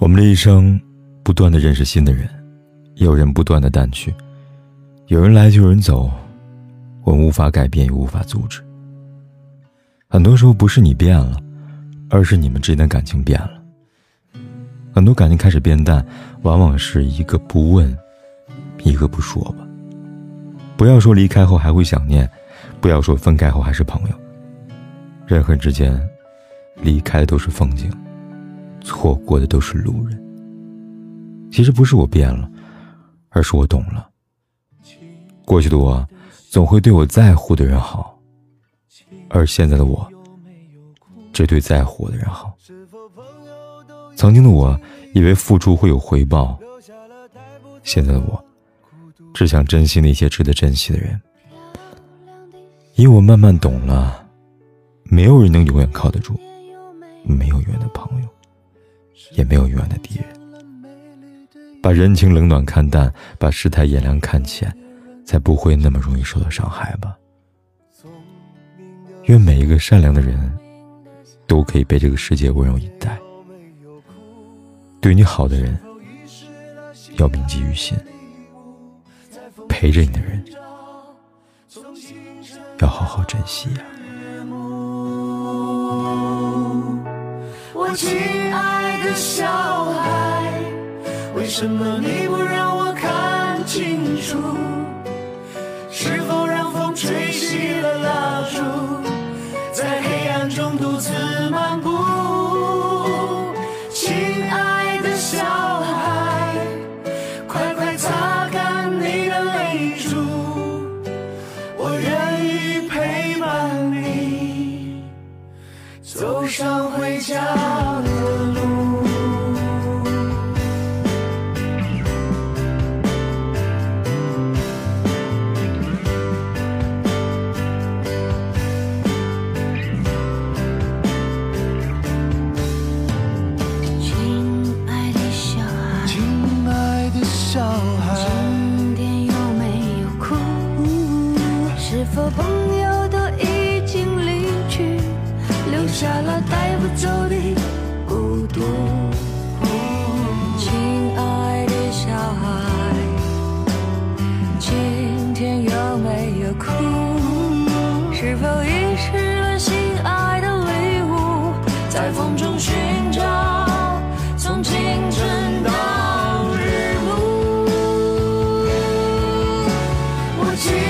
我们的一生，不断的认识新的人，有人不断的淡去，有人来就有人走，我们无法改变，也无法阻止。很多时候不是你变了，而是你们之间的感情变了。很多感情开始变淡，往往是一个不问，一个不说吧。不要说离开后还会想念，不要说分开后还是朋友。人和人之间，离开都是风景。错过的都是路人。其实不是我变了，而是我懂了。过去的我总会对我在乎的人好，而现在的我只对在乎我的人好。曾经的我以为付出会有回报，现在的我只想珍惜那些值得珍惜的人。因我慢慢懂了，没有人能永远靠得住，没有永远的朋友。也没有永远的敌人。把人情冷暖看淡，把世态炎凉看浅，才不会那么容易受到伤害吧。愿每一个善良的人，都可以被这个世界温柔以待。对你好的人，要铭记于心；陪着你的人，要好好珍惜呀。我小孩，为什么你不让我看清楚？今天有没有哭？是否朋友都已经离去留下了带不走的走